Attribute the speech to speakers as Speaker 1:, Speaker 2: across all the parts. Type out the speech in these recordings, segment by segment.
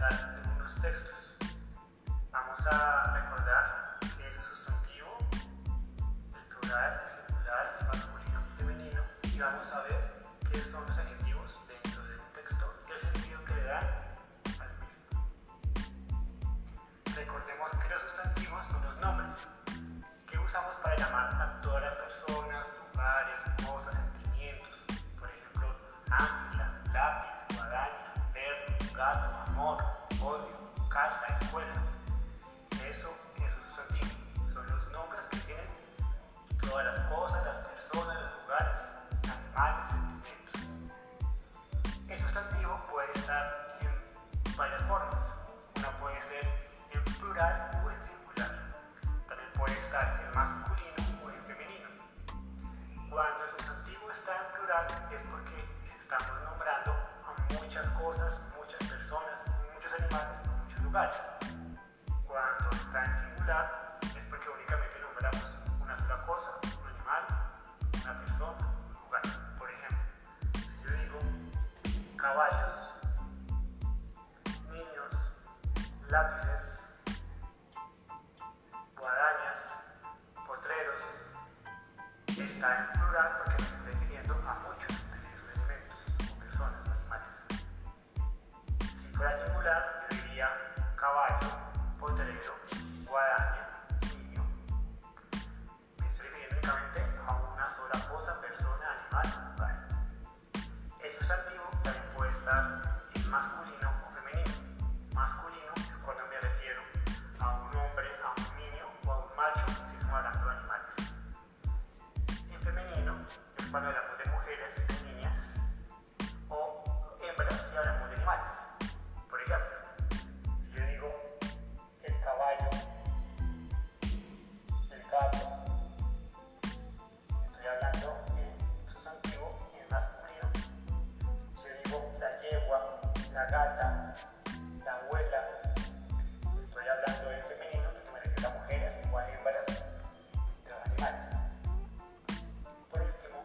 Speaker 1: analizar algunos textos. Vamos a recordar que es un sustantivo, el plural, el singular, el masculino, el femenino, y vamos a ver qué son amor, odio, casa, escuela. Eso es sustantivo. Son los nombres que tienen todas las cosas, las personas, es porque únicamente nombramos una sola cosa, un animal, una persona, un lugar. Por ejemplo, si yo digo caballos, niños, lápices, la gata, la abuela. Estoy hablando en femenino porque me refiero a mujeres, no a hembras de los animales. Por último,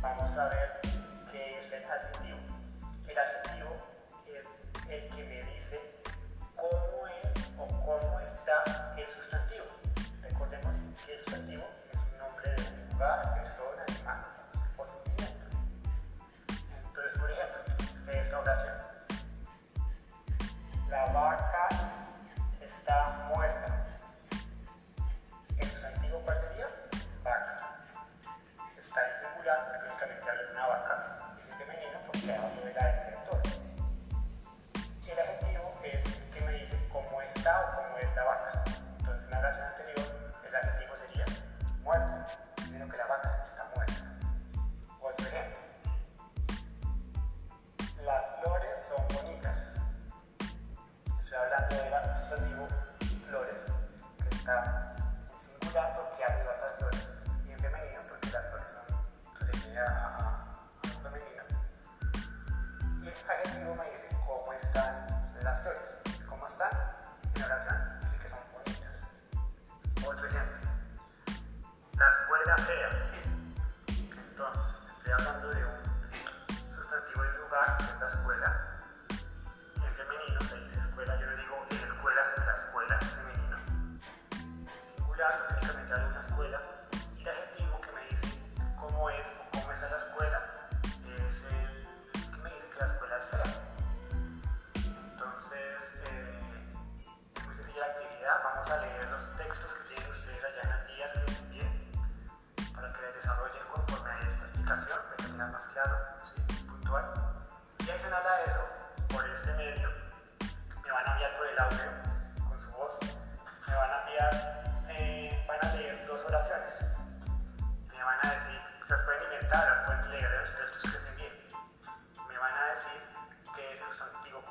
Speaker 1: vamos a ver qué es el adjetivo. El adjetivo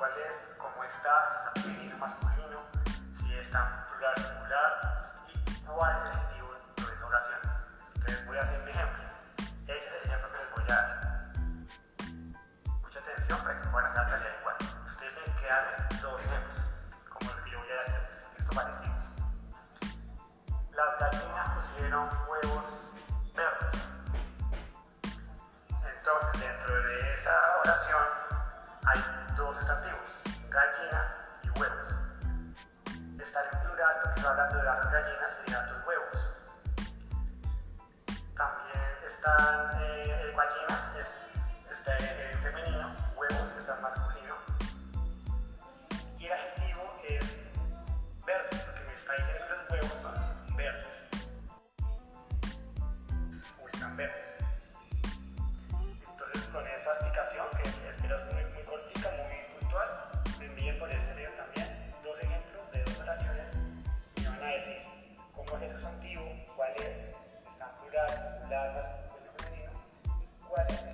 Speaker 1: cuál es, cómo está femenino, masculino, si está plural, singular y cuál es el adjetivo de esa oración. Entonces voy a hacer un ejemplo. empezó hablando de las gallinas las cuales